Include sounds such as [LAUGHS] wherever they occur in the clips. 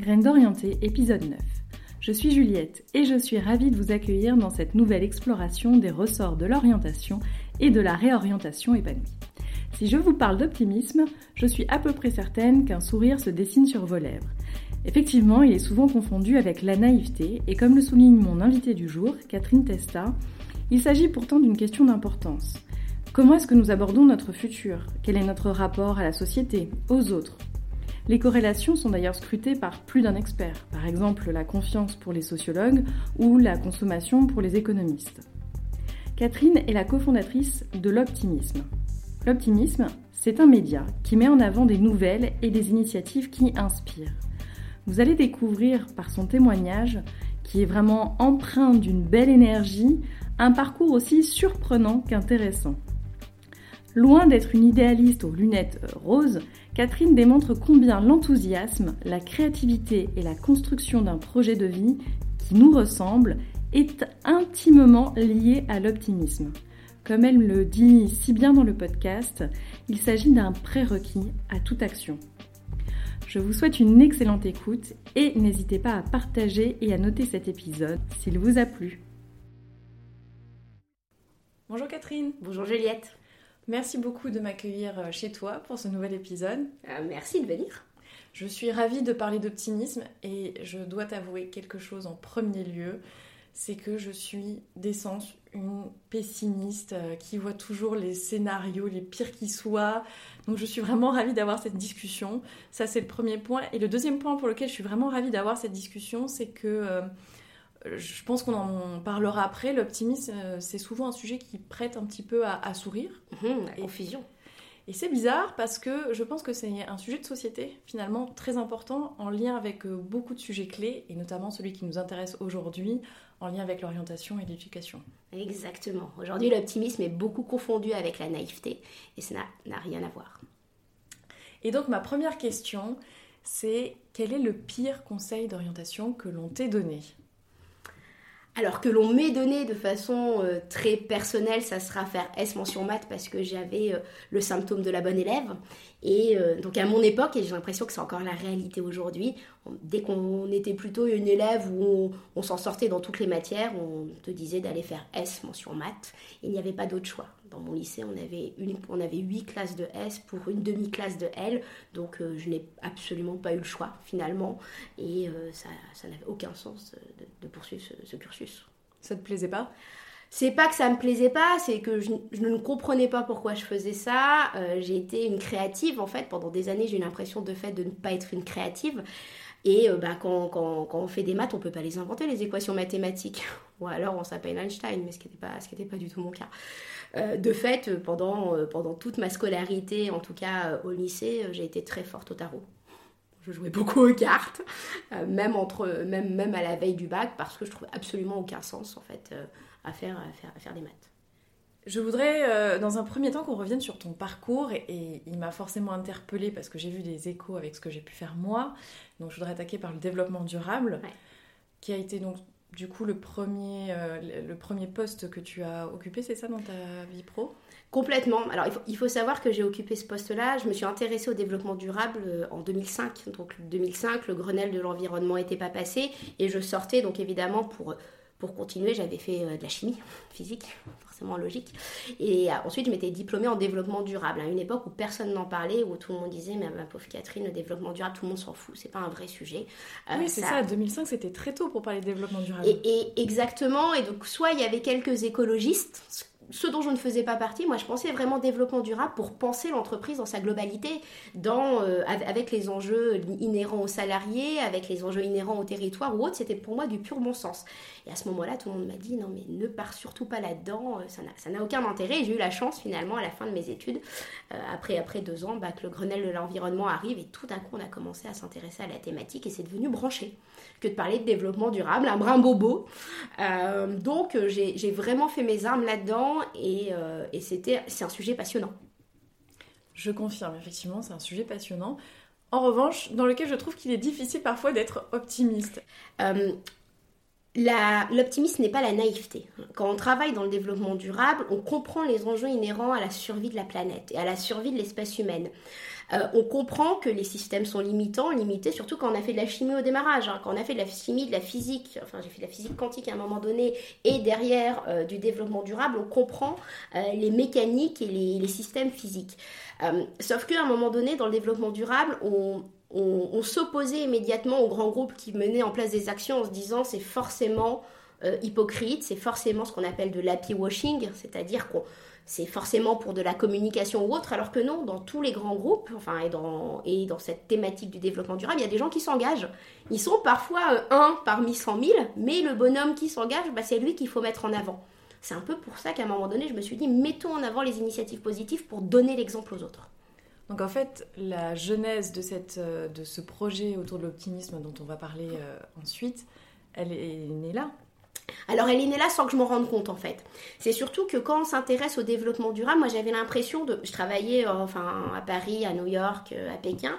Graines d'orienté, épisode 9. Je suis Juliette et je suis ravie de vous accueillir dans cette nouvelle exploration des ressorts de l'orientation et de la réorientation épanouie. Si je vous parle d'optimisme, je suis à peu près certaine qu'un sourire se dessine sur vos lèvres. Effectivement, il est souvent confondu avec la naïveté et comme le souligne mon invité du jour, Catherine Testa, il s'agit pourtant d'une question d'importance. Comment est-ce que nous abordons notre futur? Quel est notre rapport à la société, aux autres? Les corrélations sont d'ailleurs scrutées par plus d'un expert, par exemple la confiance pour les sociologues ou la consommation pour les économistes. Catherine est la cofondatrice de l'optimisme. L'optimisme, c'est un média qui met en avant des nouvelles et des initiatives qui inspirent. Vous allez découvrir par son témoignage, qui est vraiment empreint d'une belle énergie, un parcours aussi surprenant qu'intéressant. Loin d'être une idéaliste aux lunettes roses, Catherine démontre combien l'enthousiasme, la créativité et la construction d'un projet de vie qui nous ressemble est intimement lié à l'optimisme. Comme elle me le dit si bien dans le podcast, il s'agit d'un prérequis à toute action. Je vous souhaite une excellente écoute et n'hésitez pas à partager et à noter cet épisode s'il vous a plu. Bonjour Catherine. Bonjour Juliette. Merci beaucoup de m'accueillir euh, chez toi pour ce nouvel épisode. Euh, merci de venir. Je suis ravie de parler d'optimisme et je dois t'avouer quelque chose en premier lieu c'est que je suis d'essence une pessimiste euh, qui voit toujours les scénarios les pires qui soient. Donc je suis vraiment ravie d'avoir cette discussion. Ça c'est le premier point. Et le deuxième point pour lequel je suis vraiment ravie d'avoir cette discussion, c'est que euh, je pense qu'on en parlera après. L'optimisme, euh, c'est souvent un sujet qui prête un petit peu à, sourire. Mmh, la confusion. Et c'est bizarre parce que je pense que c'est un sujet de société finalement très important en lien avec beaucoup de sujets clés et notamment celui qui nous intéresse aujourd'hui en lien avec l'orientation et l'éducation. Exactement. Aujourd'hui, l'optimisme est beaucoup confondu avec la naïveté et ça n'a rien à voir. Et donc ma première question, c'est quel est le pire conseil d'orientation que l'on t'ait donné? Alors que l'on m'ait donné de façon euh, très personnelle, ça sera faire S mention maths parce que j'avais euh, le symptôme de la bonne élève. Et euh, donc à mon époque, et j'ai l'impression que c'est encore la réalité aujourd'hui, dès qu'on était plutôt une élève où on, s'en sortait dans toutes les matières, on te disait d'aller faire S mention maths. Il n'y avait pas d'autre choix. Dans mon lycée, on avait, une, on avait 8 classes de S pour une demi-classe de L. Donc je n'ai absolument pas eu le choix finalement. Et ça, ça n'avait aucun sens de, poursuivre ce cursus. Ça te plaisait pas? C'est pas que ça me plaisait pas, c'est que je, ne comprenais pas pourquoi je faisais ça. Euh, j'ai été une créative en fait. Pendant des années, j'ai eu l'impression de fait de ne pas être une créative. Et euh, bah, quand, quand, quand, on fait des maths, on peut pas les inventer, les équations mathématiques. Ou alors on s'appelle Einstein, mais ce qui n'était pas, pas du tout mon cas. Euh, de fait, pendant, pendant toute ma scolarité, en tout cas au lycée, j'ai été très forte au tarot je jouais beaucoup aux cartes, euh, même, entre, même, même à la veille du bac, parce que je trouvais absolument aucun sens en fait euh, à, faire, à, faire, à faire des maths. Je voudrais, euh, dans un premier temps, qu'on revienne sur ton parcours et, il m'a forcément interpellée parce que j'ai vu des échos avec ce que j'ai pu faire moi. Donc, je voudrais attaquer par le développement durable, qui a été donc du coup le premier, le premier poste que tu as occupé, c'est ça dans ta vie pro? Complètement. Alors il faut, savoir que j'ai occupé ce poste-là. Je me suis intéressée au développement durable euh, en 2005. Donc 2005, le Grenelle de l'environnement n'était pas passé et je sortais donc évidemment pour pour continuer, j'avais fait euh, de la chimie physique, forcément logique. Et euh, ensuite, je m'étais diplômée en développement durable, à une époque où personne n'en parlait, où tout le monde disait, mais ma pauvre Catherine, le développement durable, tout le monde s'en fout, c'est pas un vrai sujet. oui, c'est ça, 2005, c'était très tôt pour parler de développement durable. Et, et, exactement, et donc soit il y avait quelques écologistes, ce dont je ne faisais pas partie, moi je pensais vraiment développement durable pour penser l'entreprise dans sa globalité, euh, avec les enjeux inhérents aux salariés, avec les enjeux inhérents au territoire ou autre, c'était pour moi du pur bon sens. Et à ce moment-là, tout le monde m'a dit non mais ne pars surtout pas là-dedans, euh, ça n'a aucun intérêt. J'ai eu la chance finalement à la fin de mes études, euh, après, après deux ans, bah, que le Grenelle de l'environnement arrive et tout d'un coup on a commencé à s'intéresser à la thématique et c'est devenu branché que de parler de développement durable, un brin bobo. donc j'ai vraiment fait mes armes là-dedans euh, et, c'était, c'est un sujet passionnant. Je confirme, effectivement, c'est un sujet passionnant. En revanche, dans lequel je trouve qu'il est difficile parfois d'être optimiste. Euh, L'optimisme n'est pas la naïveté. Quand on travaille dans le développement durable, on comprend les enjeux inhérents à la survie de la planète et à la survie de l'espèce humaine. Euh, on comprend que les systèmes sont limitants, limités, surtout quand on a fait de la chimie au démarrage, hein. quand on a fait de la chimie, de la physique, enfin j'ai fait de la physique quantique à un moment donné, et derrière euh, du développement durable, on comprend euh, les mécaniques et les, systèmes physiques. sauf qu'à un moment donné, dans le développement durable, on, s'opposait immédiatement aux grands groupes qui menaient en place des actions en se disant c'est forcément hypocrite, c'est forcément ce qu'on appelle de l'happy washing, c'est-à-dire qu'on c'est forcément pour de la communication ou autre, alors que non, dans tous les grands groupes, enfin, et dans, et dans cette thématique du développement durable, il y a des gens qui s'engagent. Ils sont parfois euh, un parmi cent mille, mais le bonhomme qui s'engage, bah, c'est lui qu'il faut mettre en avant. C'est un peu pour ça qu'à un moment donné, je me suis dit, mettons en avant les initiatives positives pour donner l'exemple aux autres. Donc en fait, la genèse de, cette, euh, de ce projet autour de l'optimisme dont on va parler euh, ensuite, elle est née là. Alors elle est née là sans que je m'en rende compte en fait. C'est surtout que quand on s'intéresse au développement durable, moi j'avais l'impression de... Je travaillais euh, enfin, à Paris, à New York, euh, à Pékin.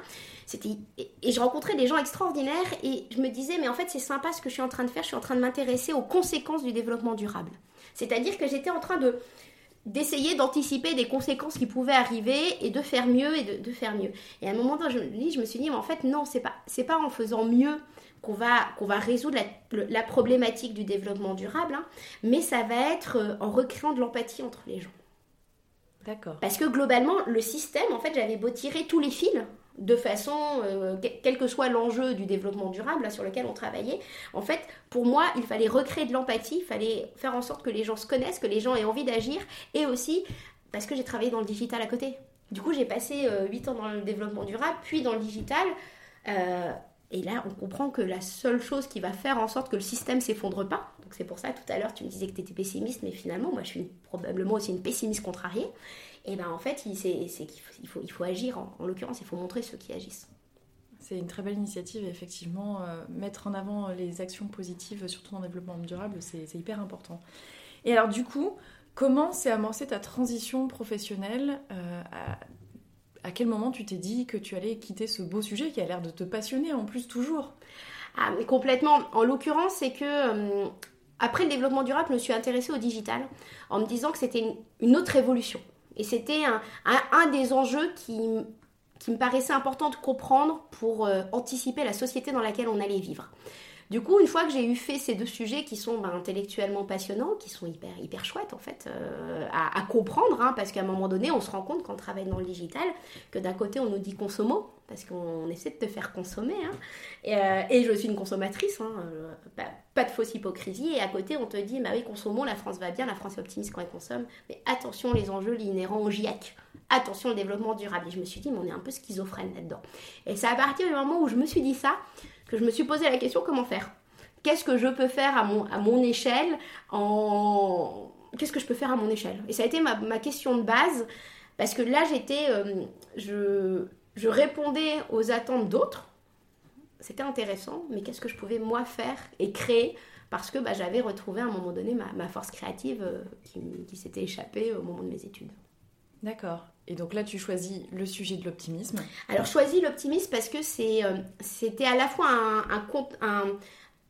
Et je rencontrais des gens extraordinaires et je me disais mais en fait c'est sympa ce que je suis en train de faire, je suis en train de m'intéresser aux conséquences du développement durable. C'est-à-dire que j'étais en train de d'essayer d'anticiper des conséquences qui pouvaient arriver et de faire mieux et de, faire mieux. Et à un moment donné, je, je me suis dit, mais en fait, non, c'est pas, c'est pas en faisant mieux qu'on va, qu'on va résoudre la, problématique du développement durable, hein, mais ça va être euh, en recréant de l'empathie entre les gens. D'accord. Parce que globalement, le système, en fait, j'avais beau tirer tous les fils de façon, euh, quel que soit l'enjeu du développement durable sur lequel on travaillait, en fait, pour moi, il fallait recréer de l'empathie, il fallait faire en sorte que les gens se connaissent, que les gens aient envie d'agir, et aussi parce que j'ai travaillé dans le digital à côté. Du coup, j'ai passé euh, 8 ans dans le développement durable, puis dans le digital. Euh, et là, on comprend que la seule chose qui va faire en sorte que le système s'effondre pas, donc c'est pour ça tout à l'heure tu me disais que tu étais pessimiste, mais finalement moi je suis probablement aussi une pessimiste contrariée, et bien en fait c'est qu'il faut, il faut agir, en, l'occurrence il faut montrer ceux qui agissent. C'est une très belle initiative, effectivement, euh, mettre en avant les actions positives, surtout le développement durable, c'est hyper important. Et alors du coup, comment s'est amorcée ta transition professionnelle euh, à à quel moment tu t'es dit que tu allais quitter ce beau sujet qui a l'air de te passionner en plus toujours? Ah, complètement. En l'occurrence, c'est que euh, après le développement durable, je me suis intéressée au digital en me disant que c'était une, autre révolution. Et c'était un, des enjeux qui, me paraissait important de comprendre pour euh, anticiper la société dans laquelle on allait vivre. Du coup, une fois que j'ai eu fait ces deux sujets qui sont ben, intellectuellement passionnants, qui sont hyper, hyper chouettes en fait euh, à, comprendre, hein, parce qu'à un moment donné, on se rend compte quand on travaille dans le digital que d'un côté, on nous dit consommo, parce qu'on essaie de te faire consommer, hein, euh, et, je suis une consommatrice, hein, euh, pas, de fausse hypocrisie, et à côté, on te dit, bah oui, consommons, la France va bien, la France est optimiste quand elle consomme, mais attention les enjeux inhérents au GIEC attention le développement durable. Et je me suis dit, mais on est un peu schizophrène là-dedans. Et c'est à partir du moment où je me suis dit ça je me suis posé la question comment faire? Qu'est-ce que je peux faire à mon, échelle. Qu'est-ce que je peux faire à mon échelle? Et ça a été ma, question de base parce que là j'étais, euh, je, répondais aux attentes d'autres. C'était intéressant, mais qu'est-ce que je pouvais moi faire et créer? Parce que bah, j'avais retrouvé à un moment donné ma, force créative euh, qui s'était échappée au moment de mes études. D'accord. Et donc là, tu choisis le sujet de l'optimisme. Alors, choisis l'optimisme parce que euh, c'était à la fois un, un,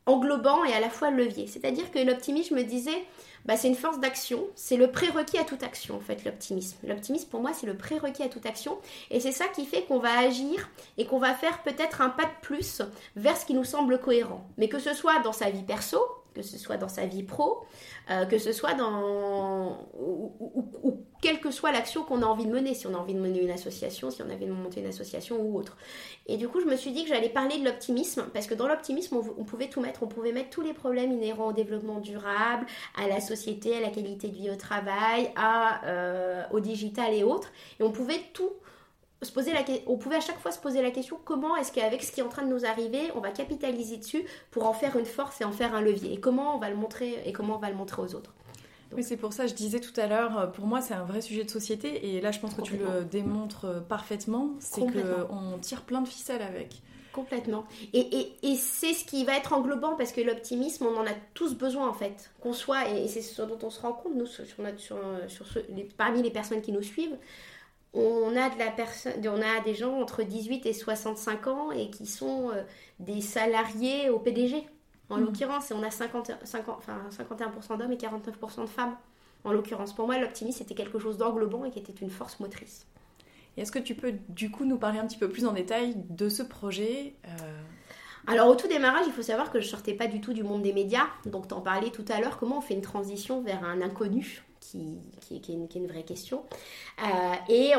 englobant et à la fois levier. C'est-à-dire que l'optimisme, je me disais, bah, c'est une force d'action, c'est le prérequis à toute action, en fait, l'optimisme. L'optimisme, pour moi, c'est le prérequis à toute action. Et c'est ça qui fait qu'on va agir et qu'on va faire peut-être un pas de plus vers ce qui nous semble cohérent. Mais que ce soit dans sa vie perso, que ce soit dans sa vie pro, euh, que ce soit dans... Ou, quelle que soit l'action qu'on a envie de mener, si on a envie de mener une association, si on avait de monter une association ou autre. Et du coup, je me suis dit que j'allais parler de l'optimisme, parce que dans l'optimisme, on, pouvait tout mettre. On pouvait mettre tous les problèmes inhérents au développement durable, à la société, à la qualité de vie au travail, euh, au digital et autres. Et on pouvait tout se poser la, on pouvait à chaque fois se poser la question comment est-ce qu'avec ce qui est en train de nous arriver, on va capitaliser dessus pour en faire une force et en faire un levier? Et comment on va le montrer et comment on va le montrer aux autres? Oui, c'est pour ça, je disais tout à l'heure, euh, pour moi, c'est un vrai sujet de société. Et là, je pense que tu le démontres euh, parfaitement. C'est qu'on tire plein de ficelles avec. Complètement. Et, et, et c'est ce qui va être englobant parce que l'optimisme, on en a tous besoin en fait. Qu'on soit, et c'est ce dont on se rend compte, nous, sur, sur, sur parmi les personnes qui nous suivent, on a, de la personne, on a des gens entre 18 et 65 ans et qui sont euh, des salariés au PDG. En Mhm. l'occurrence, et on a 50, 50 enfin, 51% d'hommes et 49% de femmes. En l'occurrence, pour moi, l'optimisme c'était quelque chose d'englobant et qui était une force motrice. Est-ce que tu peux du coup nous parler un petit peu plus en détail de ce projet euh, Alors au tout démarrage, il faut savoir que je sortais pas du tout du monde des médias. Donc t'en parlais tout à l'heure, comment on fait une transition vers un inconnu? Qui, est, une, vraie question. Euh, et,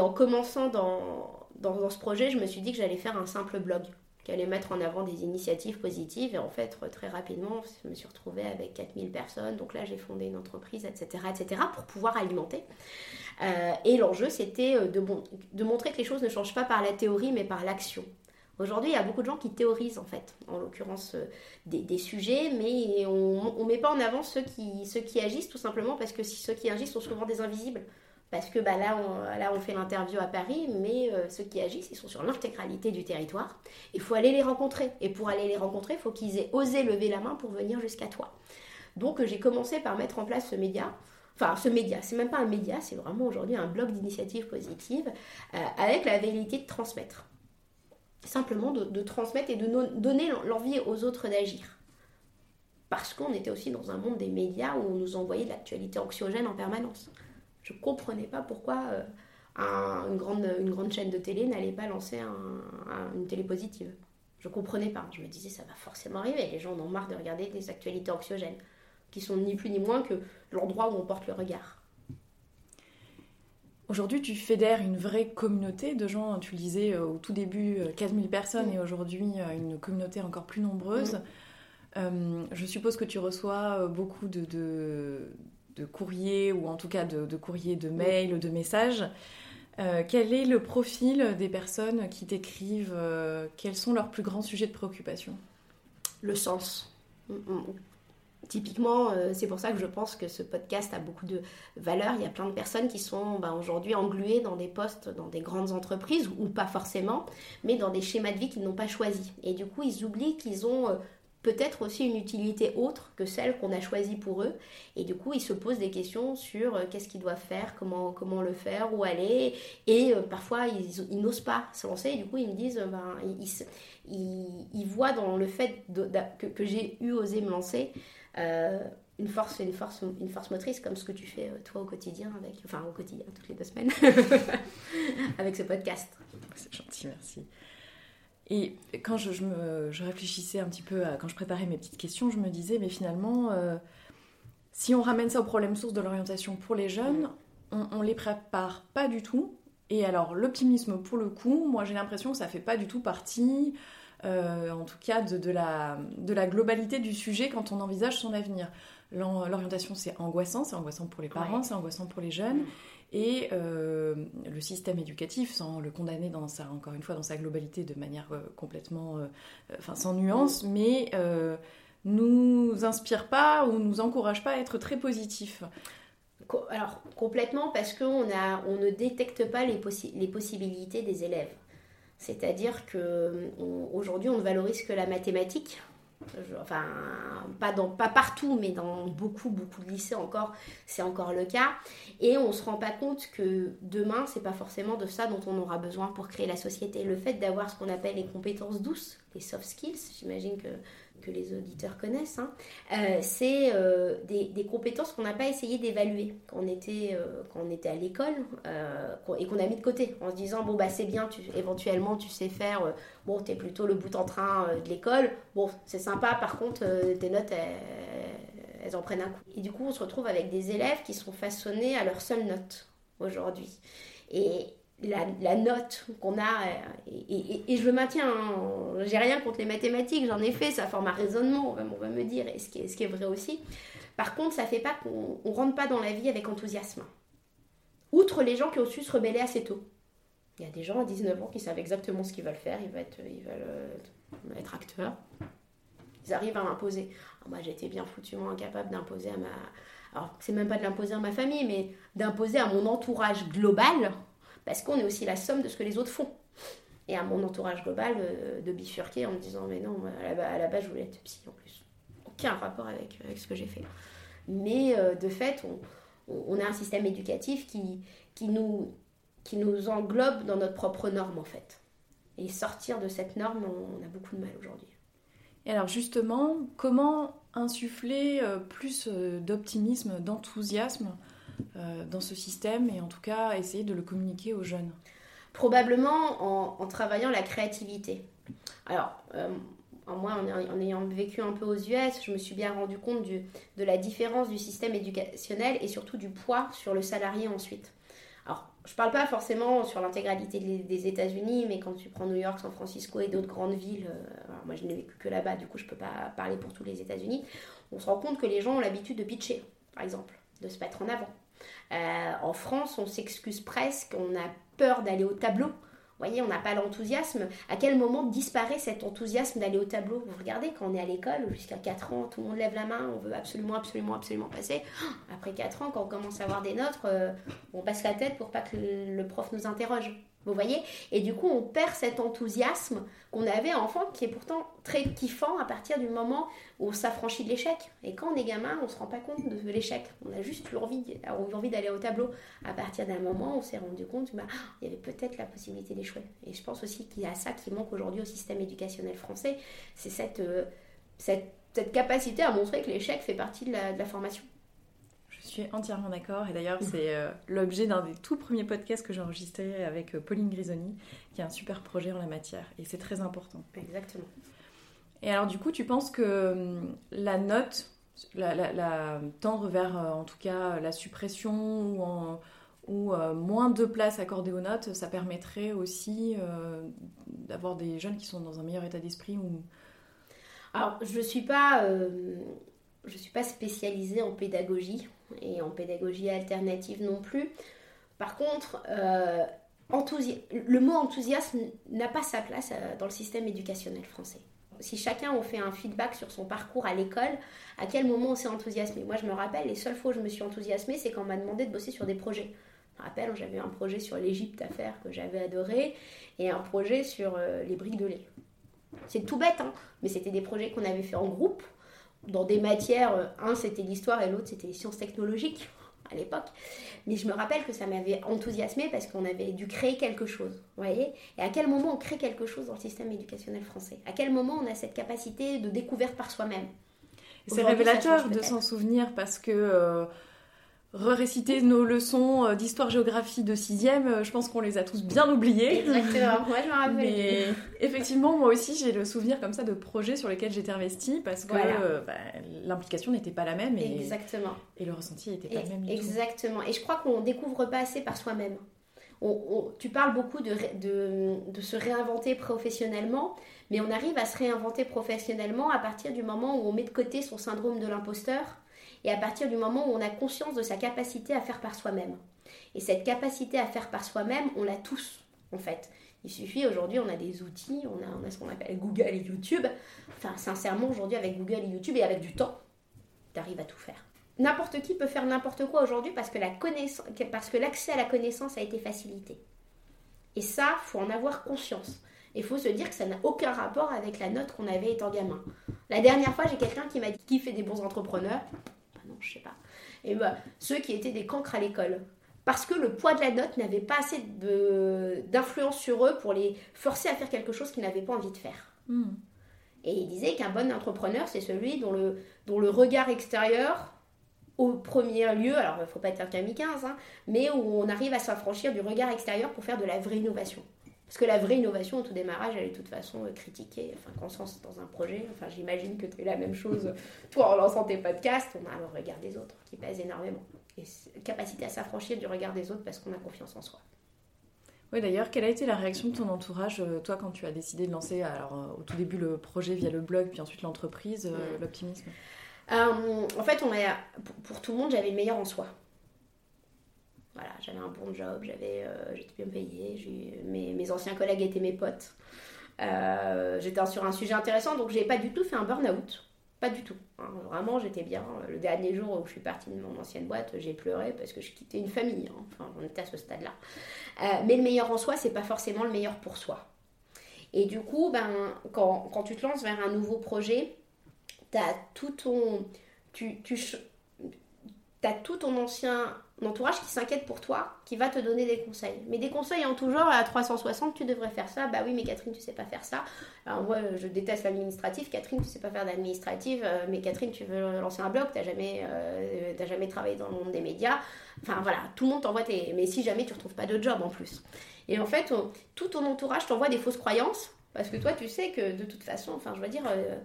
en, commençant dans, ce projet, je me suis dit que j'allais faire un simple blog qui allait mettre en avant des initiatives positives. Et en fait, très rapidement, je me suis retrouvée avec 4000 personnes. Donc là, j'ai fondé une entreprise, etc., etc., pour pouvoir alimenter. Euh, et l'enjeu, c'était bon, de montrer que les choses ne changent pas par la théorie, mais par l'action. Aujourd'hui, il y a beaucoup de gens qui théorisent, en fait, en l'occurrence euh, des, sujets, mais on ne met pas en avant ceux qui, agissent, tout simplement parce que ceux qui agissent sont souvent des invisibles. Parce que bah, là, on, là, on fait l'interview à Paris, mais euh, ceux qui agissent, ils sont sur l'intégralité du territoire. Il faut aller les rencontrer. Et pour aller les rencontrer, il faut qu'ils aient osé lever la main pour venir jusqu'à toi. Donc, j'ai commencé par mettre en place ce média. Enfin, ce média, c'est même pas un média, c'est vraiment aujourd'hui un blog d'initiatives positives euh, avec la vérité de transmettre simplement de, transmettre et de donner l'envie aux autres d'agir. Parce qu'on était aussi dans un monde des médias où on nous envoyait de l'actualité anxiogène en permanence. Je comprenais pas pourquoi euh, un, une, grande, chaîne de télé n'allait pas lancer un, un, une télé positive. Je comprenais pas. Je me disais, ça va forcément arriver. Les gens en ont marre de regarder des actualités anxiogènes, qui sont ni plus ni moins que l'endroit où on porte le regard. Aujourd'hui, tu fédères une vraie communauté de gens, tu le disais au tout début, 15 000 personnes, mmh. et aujourd'hui, une communauté encore plus nombreuse. Mmh. Euh, je suppose que tu reçois beaucoup de, de, de courriers, ou en tout cas de, de courriers, de mails, mmh. de messages. Euh, quel est le profil des personnes qui t'écrivent euh, Quels sont leurs plus grands sujets de préoccupation? Le sens. Typiquement, euh, c'est pour ça que je pense que ce podcast a beaucoup de valeur. Il y a plein de personnes qui sont bah, aujourd'hui engluées dans des postes, dans des grandes entreprises, ou pas forcément, mais dans des schémas de vie qu'ils n'ont pas choisis. Et du coup, ils oublient qu'ils ont euh, peut-être aussi une utilité autre que celle qu'on a choisie pour eux. Et du coup, ils se posent des questions sur euh, qu'est-ce qu'ils doivent faire, comment, comment le faire, où aller. Et parfois, ils, n'osent pas se lancer. Et du coup, ils me disent, ben, ils, voient dans le fait que, que j'ai eu osé me lancer euh, une force, une force, une force motrice comme ce que tu fais euh, toi au quotidien avec, enfin au quotidien toutes les deux semaines [LAUGHS] avec ce podcast. C'est gentil, merci. Et quand je, je, me, je, réfléchissais un petit peu, à, quand je préparais mes petites questions, je me disais, mais finalement, euh, si on ramène ça au problème source de l'orientation pour les jeunes, mmh. on, on les prépare pas du tout. Et alors, l'optimisme, pour le coup, moi j'ai l'impression que ça fait pas du tout partie euh, en tout cas de, de, la, de la globalité du sujet quand on envisage son avenir. L'orientation, c'est angoissant, c'est angoissant pour les parents, ouais. c'est angoissant pour les jeunes. Mmh. Et euh, le système éducatif, sans le condamner dans sa, encore une fois dans sa globalité de manière euh, complètement, enfin sans nuance, mmh. mais nous inspire pas ou nous encourage pas à être très positif. Alors complètement parce qu'on on ne détecte pas les, possi les possibilités des élèves. C'est-à-dire qu'aujourd'hui, on, ne valorise que la mathématique. Enfin, pas partout, mais dans beaucoup, beaucoup de lycées encore, c'est encore le cas. Et on ne se rend pas compte que demain, c'est pas forcément de ça dont on aura besoin pour créer la société. Le fait d'avoir ce qu'on appelle les compétences douces, les soft skills, j'imagine que, que les auditeurs connaissent, hein, euh, c'est euh, des, compétences qu'on n'a pas essayé d'évaluer quand on était, euh, à l'école et qu'on a mis de côté en se disant bon bah c'est bien, tu, éventuellement tu sais faire, bon t'es plutôt le bout en train de l'école, bon c'est sympa, par contre tes notes elles, elles en prennent un coup. Et du coup on se retrouve avec des élèves qui sont façonnés à leur seule note aujourd'hui. Et, la, note qu'on a, et, et, je le maintiens, hein, j'ai rien contre les mathématiques, j'en ai fait, ça forme un raisonnement, on va, me dire, et ce qui, est, ce qui est vrai aussi. Par contre, ça fait pas qu'on ne rentre pas dans la vie avec enthousiasme. Outre les gens qui ont su se rebeller assez tôt. Il y a des gens à 19 ans qui savent exactement ce qu'ils veulent faire, ils veulent être, ils veulent être acteurs. Ils arrivent à imposer. Alors moi, j'étais bien foutument incapable d'imposer à ma... Alors, c'est même pas de l'imposer à ma famille, mais d'imposer à mon entourage global parce qu'on est aussi la somme de ce que les autres font. Et à mon entourage global, euh, de bifurquer en me disant, mais non, à la, base, je voulais être psy en plus. Aucun rapport avec, avec ce que j'ai fait. Mais euh, de fait, on, a un système éducatif qui, qui, nous, qui nous englobe dans notre propre norme, en fait. Et sortir de cette norme, on, on a beaucoup de mal aujourd'hui. Et alors justement, comment insuffler plus d'optimisme, d'enthousiasme dans ce système et en tout cas essayer de le communiquer aux jeunes Probablement en, travaillant la créativité. Alors, moi, en, ayant vécu un peu aux US, je me suis bien rendu compte de la différence du système éducationnel et surtout du poids sur le salarié ensuite. Alors, je ne parle pas forcément sur l'intégralité des États-Unis, mais quand tu prends New York, San Francisco et d'autres grandes villes, euh, moi je n'ai vécu que là-bas, du coup je ne peux pas parler pour tous les États-Unis, on se rend compte que les gens ont l'habitude de pitcher, par exemple, de se mettre en avant. Euh, en France, on s'excuse presque, on a peur d'aller au tableau voyez, on n'a pas l'enthousiasme. À quel moment disparaît cet enthousiasme d'aller au tableau? Vous regardez, quand on est à l'école, jusqu'à 4 ans, tout le monde lève la main, on veut absolument, absolument, absolument passer. Après 4 ans, quand on commence à avoir des notes, euh, on passe la tête pour pas que le prof nous interroge. Vous voyez? Et du coup, on perd cet enthousiasme qu'on avait enfant, qui est pourtant très kiffant à partir du moment où on s'affranchit de l'échec. Et quand on est gamin, on ne se rend pas compte de l'échec. On a juste envie, envie d'aller au tableau. À partir d'un moment, on s'est rendu compte qu'il bah, y avait peut-être la possibilité d'échouer. Et je pense aussi qu'il y a ça qui manque aujourd'hui au système éducationnel français. C'est cette, euh, cette, capacité à montrer que l'échec fait partie de la formation. Suis entièrement d'accord. Et d'ailleurs, c'est euh, l'objet d'un des tout premiers podcasts que j'ai enregistré avec euh, Pauline Grisoni, qui a un super projet en la matière. Et c'est très important. Exactement. Et alors, du coup, tu penses que hum, la note, la, tendre vers, euh, en tout cas, la suppression ou, ou moins de place accordée aux notes, ça permettrait aussi d'avoir des jeunes qui sont dans un meilleur état d'esprit ou... Alors, je ne suis pas je ne suis pas spécialisée en pédagogie et en pédagogie alternative non plus. Par contre, euh, le mot enthousiasme n'a pas sa place euh, dans le système éducationnel français. Si chacun on fait un feedback sur son parcours à l'école, à quel moment on s'est enthousiasmé? Moi, je me rappelle, les seules fois où je me suis enthousiasmée, c'est quand on m'a demandé de bosser sur des projets. Je me rappelle, j'avais un projet sur l'Égypte à faire que j'avais adoré et un projet sur euh, les briques de lait. C'est tout bête, hein mais c'était des projets qu'on avait fait en groupe dans des matières, euh, un c'était l'histoire et l'autre c'était les sciences technologiques [LAUGHS] à l'époque. Mais je me rappelle que ça m'avait enthousiasmé parce qu'on avait dû créer quelque chose, vous voyez. Et à quel moment on crée quelque chose dans le système éducationnel français? À quel moment on a cette capacité de découverte par soi-même? C'est révélateur de s'en souvenir parce que euh, réciter nos leçons euh, d'histoire-géographie de 6ème, euh, je pense qu'on les a tous bien oubliées. Exactement, moi je me rappelle. Mais effectivement, moi aussi, j'ai le souvenir comme ça de projets sur lesquels j'étais investie parce que euh, bah, l'implication n'était pas la même. Et, Exactement. Et le ressenti n'était pas le même. Exactement. Et je crois qu'on découvre pas assez par soi-même. tu parles beaucoup de, de, de, se réinventer professionnellement, mais on arrive à se réinventer professionnellement à partir du moment où on met de côté son syndrome de l'imposteur et à partir du moment où on a conscience de sa capacité à faire par soi-même. Et cette capacité à faire par soi-même, on l'a tous, en fait. Il suffit, aujourd'hui, on a des outils, on a, ce qu'on appelle Google et YouTube. Enfin, sincèrement, aujourd'hui, avec Google et YouTube et avec du temps, tu arrives à tout faire. N'importe qui peut faire n'importe quoi aujourd'hui parce que l'accès à la connaissance a été facilité. Et ça, faut en avoir conscience. Il faut se dire que ça n'a aucun rapport avec la note qu'on avait étant gamin. La dernière fois, j'ai quelqu'un qui m'a dit qui fait des bons entrepreneurs je sais pas. Et bah, ceux qui étaient des cancres à l'école. Parce que le poids de la note n'avait pas assez d'influence sur eux pour les forcer à faire quelque chose qu'ils n'avaient pas envie de faire. Hmm. Et il disait qu'un bon entrepreneur, c'est celui dont le, dont le regard extérieur, au premier lieu, alors il ne faut pas être un kamikaze, hein, mais où on arrive à s'affranchir du regard extérieur pour faire de la vraie innovation. Parce que la vraie innovation au tout démarrage, elle est de toute façon euh, critiquée. Enfin, quand on se dans un projet, enfin, j'imagine que tu es la même chose, [LAUGHS] toi en lançant tes podcasts, on a le regard des autres qui pèse énormément. Et capacité à s'affranchir du regard des autres parce qu'on a confiance en soi. Oui, d'ailleurs, quelle a été la réaction de ton entourage, euh, toi, quand tu as décidé de lancer, alors euh, au tout début le projet via le blog, puis ensuite l'entreprise, l'optimisme? En fait, on a, pour tout le monde, j'avais le meilleur en soi. Voilà, j'avais un bon job, j'avais, euh, j'étais bien payée, mes, mes, anciens collègues étaient mes potes. Euh, j'étais sur un sujet intéressant, donc j'ai pas du tout fait un burn-out. Pas du tout. Hein. Vraiment, j'étais bien. Le dernier jour où je suis partie de mon ancienne boîte, j'ai pleuré parce que je quittais une famille. Hein. Enfin, on était à ce stade-là. Euh, mais le meilleur en soi, c'est pas forcément le meilleur pour soi. Et du coup, ben, quand, quand tu te lances vers un nouveau projet, as tout ton. Tu, tu as tout ton ancien entourage qui s'inquiète pour toi, qui va te donner des conseils. Mais des conseils en tout genre, à 360, tu devrais faire ça. Bah oui, mais Catherine, tu sais pas faire ça. Moi, je déteste l'administratif. Catherine, tu sais pas faire d'administratif. Euh, mais Catherine, tu veux lancer un blog, tu jamais, euh, jamais travaillé dans le monde des médias. Enfin voilà, tout le monde t'envoie tes... Mais si jamais tu retrouves pas de job en plus. Et en fait, tout ton entourage t'envoie des fausses croyances. Parce que toi, tu sais que de toute façon, enfin je veux dire... Euh,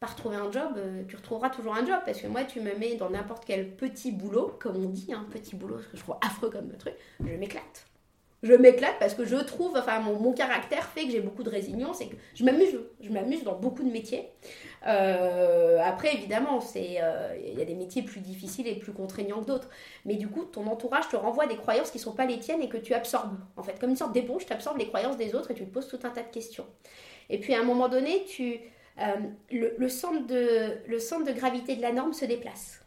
par trouver un job, euh, tu retrouveras toujours un job. Parce que moi, tu me mets dans n'importe quel petit boulot, comme on dit, un hein, petit boulot, ce que je trouve affreux comme truc, je m'éclate. Je m'éclate parce que je trouve, enfin, mon, caractère fait que j'ai beaucoup de résilience et que je m'amuse. Je m'amuse dans beaucoup de métiers. Euh, après, évidemment, euh, il y a des métiers plus difficiles et plus contraignants que d'autres. Mais du coup, ton entourage te renvoie des croyances qui ne sont pas les tiennes et que tu absorbes. En fait, comme une sorte d'éponge, tu absorbes les croyances des autres et tu te poses tout un tas de questions. Et puis, à un moment donné, tu euh, le, centre de, gravité de la norme se déplace.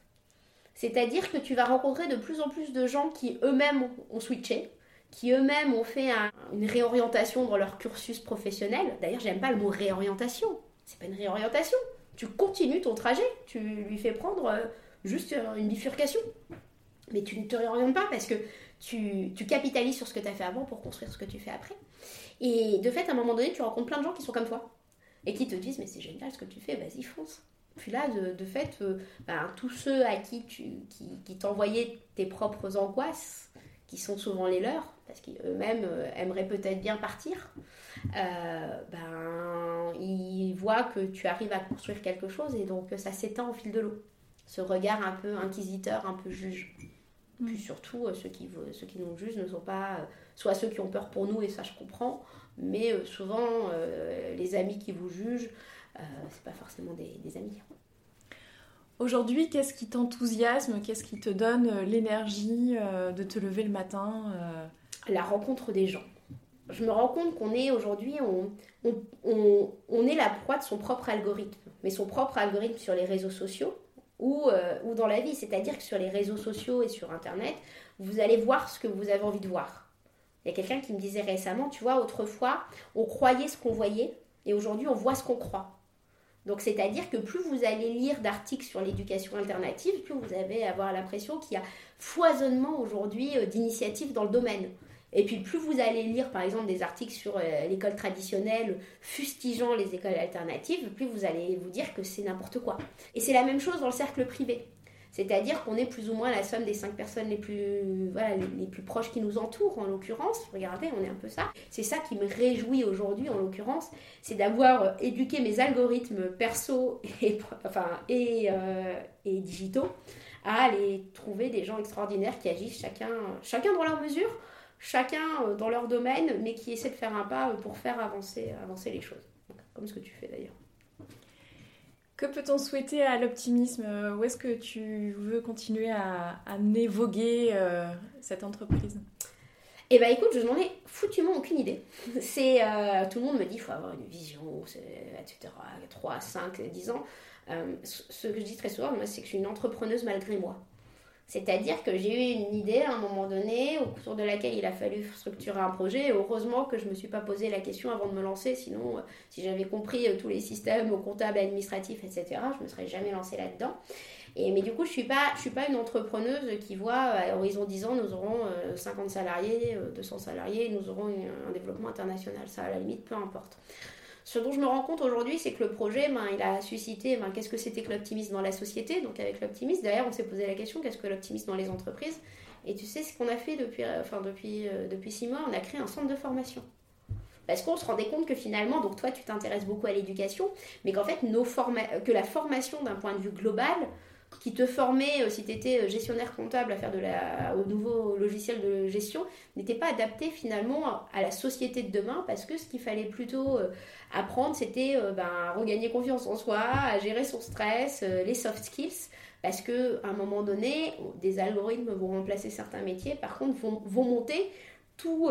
C'est-à-dire que tu vas rencontrer de plus en plus de gens qui eux-mêmes ont switché, qui eux-mêmes ont fait une réorientation dans leur cursus professionnel. D'ailleurs, j'aime pas le mot réorientation. C'est pas une réorientation. Tu continues ton trajet, tu lui fais prendre euh, juste une bifurcation. Mais tu ne te réorientes pas parce que tu, tu capitalises sur ce que tu as fait avant pour construire ce que tu fais après. Et de fait, à un moment donné, tu rencontres plein de gens qui sont comme toi et qui te disent mais c'est génial ce que tu fais, vas-y fonce. Puis là, de, fait, euh, ben, tous ceux à qui tu qui, t'envoyaient tes propres angoisses, qui sont souvent les leurs, parce qu'eux-mêmes euh, aimeraient peut-être bien partir, euh, ben, ils voient que tu arrives à construire quelque chose et donc ça s'étend au fil de l'eau. Ce regard un peu inquisiteur, un peu juge. Mm. Puis surtout, ceux qui, ceux qui nous jugent ne sont pas soit ceux qui ont peur pour nous, et ça je comprends, mais euh, souvent, euh, les amis qui vous jugent, euh, c'est pas forcément des, amis. Aujourd'hui, qu'est-ce qui t'enthousiasme Qu'est-ce qui te donne l'énergie de te lever le matin La rencontre des gens. Je me rends compte qu'on est aujourd'hui, on, on, on, est la proie de son propre algorithme, mais son propre algorithme sur les réseaux sociaux ou, ou dans la vie. C'est-à-dire que sur les réseaux sociaux et sur Internet, vous allez voir ce que vous avez envie de voir. Il y a quelqu'un qui me disait récemment, tu vois, autrefois, on croyait ce qu'on voyait et aujourd'hui, on voit ce qu'on croit. Donc, c'est-à-dire que plus vous allez lire d'articles sur l'éducation alternative, plus vous allez avoir l'impression qu'il y a foisonnement aujourd'hui euh, d'initiatives dans le domaine. Et puis, plus vous allez lire, par exemple, des articles sur euh, l'école traditionnelle, fustigeant les écoles alternatives, plus vous allez vous dire que c'est n'importe quoi. Et c'est la même chose dans le cercle privé. C'est-à-dire qu'on est plus ou moins la somme des cinq personnes les plus, voilà, les, plus proches qui nous entourent, en l'occurrence. Regardez, on est un peu ça. C'est ça qui me réjouit aujourd'hui, en l'occurrence, c'est d'avoir euh, éduqué mes algorithmes perso [LAUGHS] et, enfin, et, euh, et digitaux à aller trouver des gens extraordinaires qui agissent chacun, chacun dans leur mesure, chacun euh, dans leur domaine, mais qui essaient de faire un pas pour faire avancer, avancer les choses. Comme ce que tu fais d'ailleurs. Que peut-on souhaiter à l'optimisme Où est-ce que tu veux continuer à, à voguer euh, cette entreprise? Eh bien écoute, je n'en ai foutument aucune idée. [LAUGHS] C'est euh, tout le monde me dit qu'il faut avoir une vision, etc. 3, 5, 10 ans. Euh, ce que je dis très souvent, moi, c'est que je suis une entrepreneuse malgré moi. C'est-à-dire que j'ai eu une idée à un moment donné, au cours de laquelle il a fallu structurer un projet. Et heureusement que je ne me suis pas posé la question avant de me lancer. Sinon, euh, si j'avais compris euh, tous les systèmes comptables, administratifs, etc., je ne me serais jamais lancée là-dedans. Mais du coup, je ne suis, pas, suis pas une entrepreneuse qui voit à horizon 10 ans, nous aurons 50 euh, salariés, 200 salariés, nous aurons un développement international. Ça, à la limite, peu importe. Ce dont je me rends compte aujourd'hui, c'est que le projet, ben, il a suscité ben, qu'est-ce que c'était que l'optimisme dans la société? Donc avec l'optimisme, derrière, on s'est posé la question qu'est-ce que l'optimisme dans les entreprises? Et tu sais ce qu'on a fait depuis, euh, enfin, euh, six mois? On a créé un centre de formation. Parce qu'on se rendait compte que finalement, donc toi, tu t'intéresses beaucoup à l'éducation, mais qu'en fait, que la formation d'un point de vue global, qui te formait, euh, si tu étais euh, gestionnaire comptable à faire de la, au nouveau logiciel de gestion, n'était pas adapté finalement à la société de demain parce que ce qu'il fallait plutôt euh, apprendre, c'était ben, regagner confiance en soi, à gérer son stress, les soft skills. Parce qu'à un moment donné, des algorithmes vont remplacer certains métiers, par contre, vont, vont monter tout,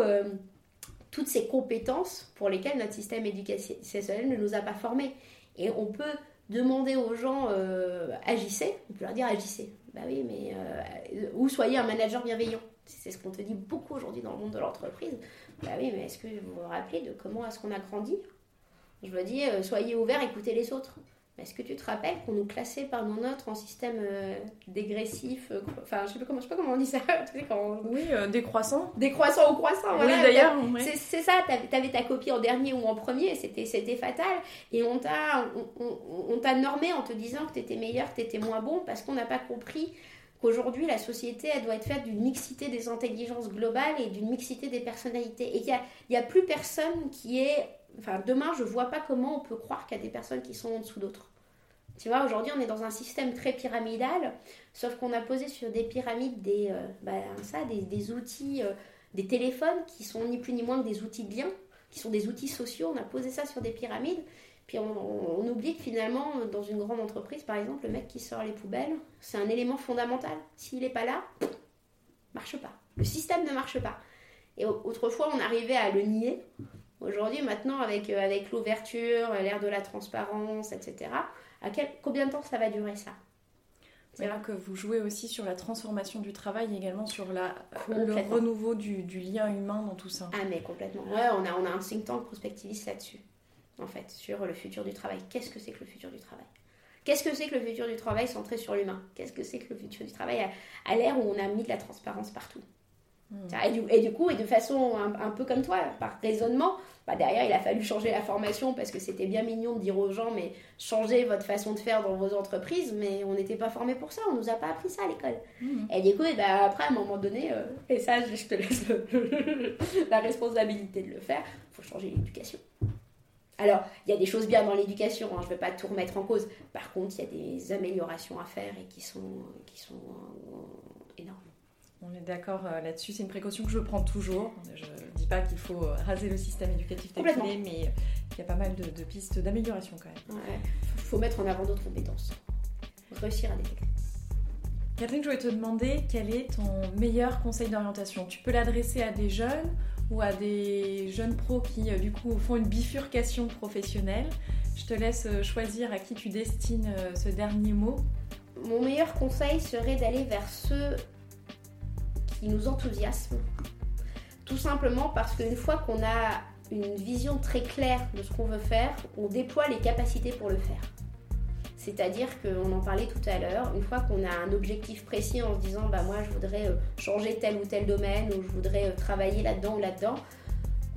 toutes ces compétences pour lesquelles notre système éducationnel ne nous a pas formés. Et on peut demander aux gens euh, agissez, on peut leur dire agissez. Bah oui, mais euh, ou soyez un manager bienveillant. C'est ce qu'on te dit beaucoup aujourd'hui dans le monde de l'entreprise. Bah oui, mais est-ce que vous vous rappelez de comment est-ce qu'on a grandi? Je me dis, euh, soyez ouvert, écoutez les autres. Est-ce que tu te rappelles qu'on nous classait par nos notes en système euh, dégressif euh, Enfin, je sais, pas comment, je sais pas comment on dit ça. [LAUGHS] tu sais, quand... Oui, euh, décroissant. Décroissant ou croissant, Oui, d'ailleurs. ouais. C'est ça, tu avais ta copie en dernier ou en premier, c'était fatal. Et on t'a on, on- on t'a normé en te disant que tu étais meilleur, que tu étais moins bon, parce qu'on n'a pas compris qu'aujourd'hui, la société, elle doit être faite d'une mixité des intelligences globales et d'une mixité des personnalités. Et qu'il n'y a, il y a plus personne qui est... Enfin, demain, je vois pas comment on peut croire qu'il y a des personnes qui sont en dessous d'autres. Tu vois, aujourd'hui, on est dans un système très pyramidal, sauf qu'on a posé sur des pyramides des, euh, bah, ça, des, des outils, euh, des téléphones qui sont ni plus ni moins que des outils de lien, qui sont des outils sociaux. On a posé ça sur des pyramides. Puis on, oublie que finalement, dans une grande entreprise, par exemple, le mec qui sort les poubelles, c'est un élément fondamental. S'il n'est pas là, marche pas. Le système ne marche pas. Et au- autrefois, on arrivait à le nier. Aujourd'hui, maintenant, avec, euh, avec l'ouverture, l'ère de la transparence, etc., à quel, combien de temps ça va durer ça? C'est là que vous jouez aussi sur la transformation du travail et également sur la, le renouveau du, du lien humain dans tout ça. Ah, mais complètement. Ouais, on a, on a un think tank prospectiviste là-dessus, en fait, sur le futur du travail. Qu'est-ce que c'est que le futur du travail? Qu'est-ce que c'est que le futur du travail centré sur l'humain? Qu'est-ce que c'est que le futur du travail à, à l'ère où on a mis de la transparence partout? Hmm. et, du, et du coup, et de façon un, un peu comme toi, par raisonnement, bah derrière, il a fallu changer la formation parce que c'était bien mignon de dire aux gens, mais changez votre façon de faire dans vos entreprises, mais on n'était pas formé pour ça, on nous a pas appris ça à l'école. Mhm. Et du coup, et bah, après, à un moment donné, euh, et ça, je je te laisse le- [LAUGHS] la responsabilité de le faire, il faut changer l'éducation. Alors, il y a des choses bien dans l'éducation, hein, je ne vais pas tout remettre en cause. Par contre, il y a des améliorations à faire et qui sont, qui sont euh, énormes. On est d'accord euh, là-dessus, c'est une précaution que je prends toujours. Je ne dis pas qu'il faut euh, raser le système éducatif tel qu'il Complètement. est, mais euh, il y a pas mal de, de pistes d'amélioration quand même. Il faut mettre en avant d'autres compétences. Réussir à détecter. Catherine, je voulais te demander quel est ton meilleur conseil d'orientation? Tu peux l'adresser à des jeunes ou à des jeunes pros qui, du coup, font une bifurcation professionnelle? Je te laisse choisir à qui tu destines ce dernier mot. Mon meilleur conseil serait d'aller vers ceux qui nous enthousiasment. Tout simplement parce qu'une fois qu'on a une vision très claire de ce qu'on veut faire, on déploie les capacités pour le faire. C'est-à-dire qu'on en parlait tout à l'heure, une fois qu'on a un objectif précis en se disant bah moi je voudrais euh, changer tel ou tel domaine ou je voudrais euh, travailler là-dedans ou là-dedans,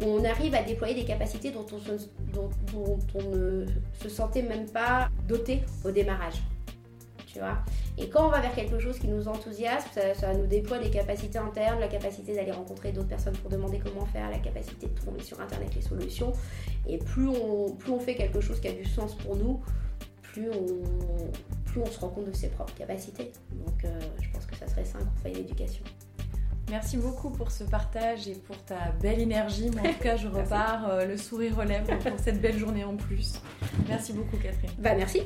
on arrive à déployer des capacités dont on, dont on ne se sentait même pas doté au démarrage. Tu vois et quand on va vers quelque chose qui nous enthousiasme, ça, ça nous déploie des capacités internes, la capacité d'aller rencontrer d'autres personnes pour demander comment faire, la capacité de trouver sur internet les solutions. Et plus on, plus on fait quelque chose qui a du sens pour nous, plus on, plus on se rend compte de ses propres capacités. Donc euh, je pense que ça serait ça un conseil d'éducation. Merci beaucoup pour ce partage et pour ta belle énergie. Mais en tout cas, je [LAUGHS] repars euh, le sourire aux lèvres pour cette belle journée en plus. Merci beaucoup, Catherine. Bah merci